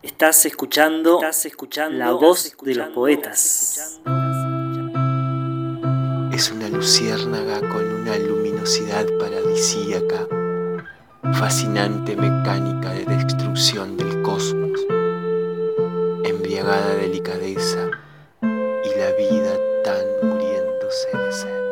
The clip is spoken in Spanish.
Estás escuchando, la voz de los poetas. Es una luciérnaga con una luminosidad paradisíaca, fascinante mecánica de destrucción del cosmos, embriagada delicadeza y la vida tan muriéndose. de ser.